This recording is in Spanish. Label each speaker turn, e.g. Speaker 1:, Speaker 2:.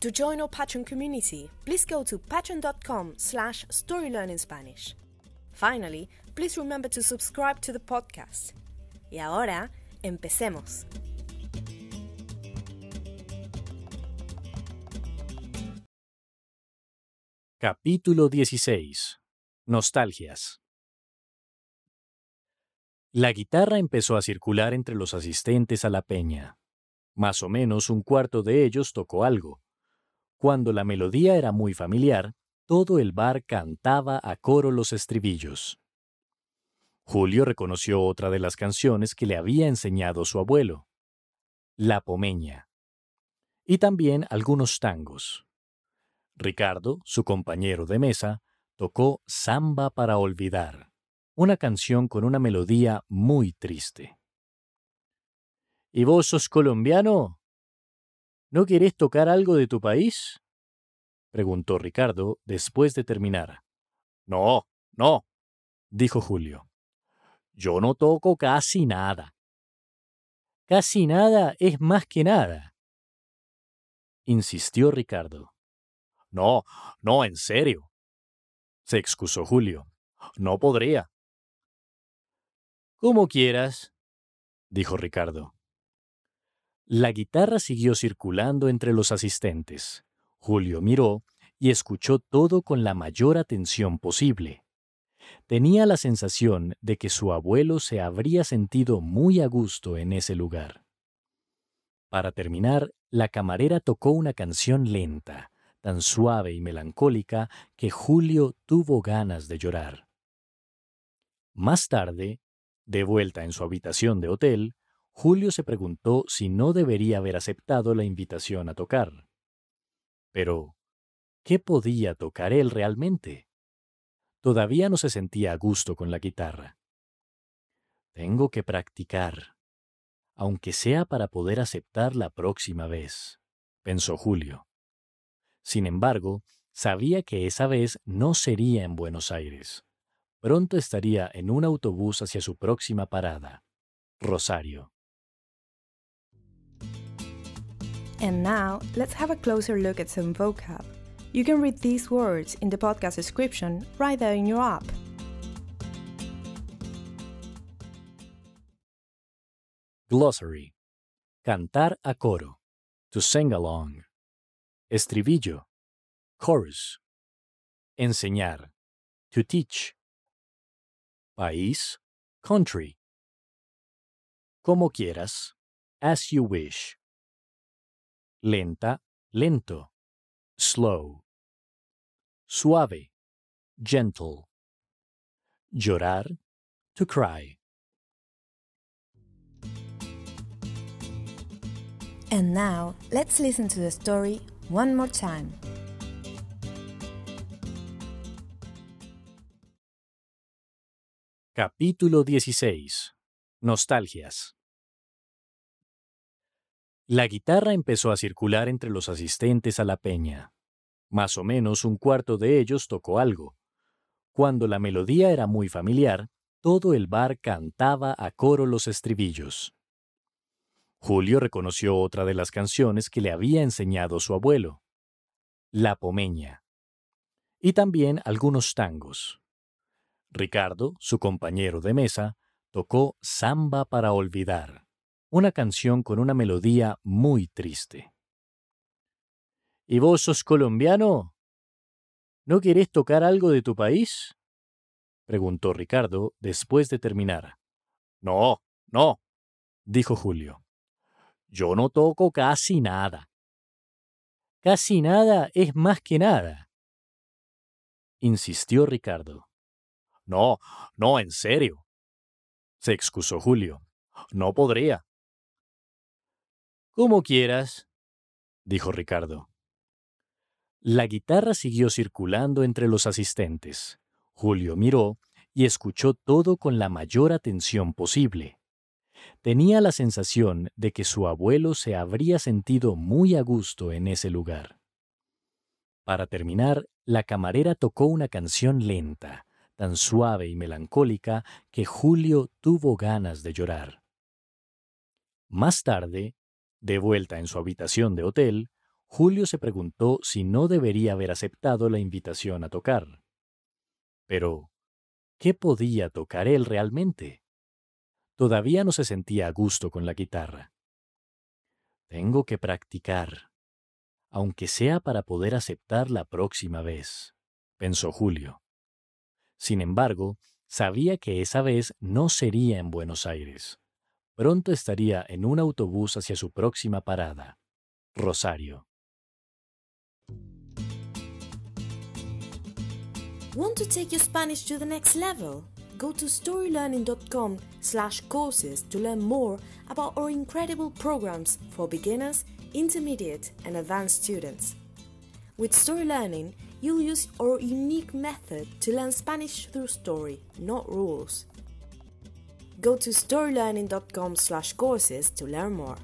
Speaker 1: To join our Patreon community, please go to patreon.com slash storylearningspanish. Finally, please remember to subscribe to the podcast. Y ahora, empecemos.
Speaker 2: Capítulo 16. Nostalgias. La guitarra empezó a circular entre los asistentes a la peña. Más o menos un cuarto de ellos tocó algo. Cuando la melodía era muy familiar, todo el bar cantaba a coro los estribillos. Julio reconoció otra de las canciones que le había enseñado su abuelo, La Pomeña, y también algunos tangos. Ricardo, su compañero de mesa, tocó Samba para Olvidar, una canción con una melodía muy triste. ¿Y vos sos colombiano? ¿No querés tocar algo de tu país? preguntó Ricardo después de terminar. No, no, dijo Julio. Yo no toco casi nada. Casi nada es más que nada, insistió Ricardo. No, no, en serio, se excusó Julio. No podría. Como quieras, dijo Ricardo. La guitarra siguió circulando entre los asistentes. Julio miró y escuchó todo con la mayor atención posible. Tenía la sensación de que su abuelo se habría sentido muy a gusto en ese lugar. Para terminar, la camarera tocó una canción lenta, tan suave y melancólica que Julio tuvo ganas de llorar. Más tarde, de vuelta en su habitación de hotel, Julio se preguntó si no debería haber aceptado la invitación a tocar. Pero, ¿qué podía tocar él realmente? Todavía no se sentía a gusto con la guitarra. Tengo que practicar, aunque sea para poder aceptar la próxima vez, pensó Julio. Sin embargo, sabía que esa vez no sería en Buenos Aires. Pronto estaría en un autobús hacia su próxima parada, Rosario.
Speaker 1: And now, let's have a closer look at some vocab. You can read these words in the podcast description right there in your app.
Speaker 2: Glossary. Cantar a coro. To sing along. Estribillo. Chorus. Enseñar. To teach. País. Country. Como quieras. As you wish. Lenta, lento. Slow. Suave. Gentle. Llorar. To cry.
Speaker 1: And now, let's listen to the story one more time.
Speaker 2: Capítulo 16. Nostalgias. La guitarra empezó a circular entre los asistentes a la peña. Más o menos un cuarto de ellos tocó algo. Cuando la melodía era muy familiar, todo el bar cantaba a coro los estribillos. Julio reconoció otra de las canciones que le había enseñado su abuelo, La Pomeña, y también algunos tangos. Ricardo, su compañero de mesa, tocó Samba para Olvidar, una canción con una melodía muy triste. ¿Y vos sos colombiano? ¿No querés tocar algo de tu país? preguntó Ricardo después de terminar. No, no, dijo Julio. Yo no toco casi nada. Casi nada es más que nada, insistió Ricardo. No, no, en serio, se excusó Julio. No podría. Como quieras, dijo Ricardo. La guitarra siguió circulando entre los asistentes. Julio miró y escuchó todo con la mayor atención posible. Tenía la sensación de que su abuelo se habría sentido muy a gusto en ese lugar. Para terminar, la camarera tocó una canción lenta, tan suave y melancólica que Julio tuvo ganas de llorar. Más tarde, de vuelta en su habitación de hotel, Julio se preguntó si no debería haber aceptado la invitación a tocar. Pero, ¿qué podía tocar él realmente? Todavía no se sentía a gusto con la guitarra. Tengo que practicar, aunque sea para poder aceptar la próxima vez, pensó Julio. Sin embargo, sabía que esa vez no sería en Buenos Aires. Pronto estaría en un autobús hacia su próxima parada, Rosario.
Speaker 1: Want to take your Spanish to the next level? Go to storylearning.com slash courses to learn more about our incredible programs for beginners, intermediate and advanced students. With Story Learning, you'll use our unique method to learn Spanish through story, not rules. Go to storylearning.com slash courses to learn more.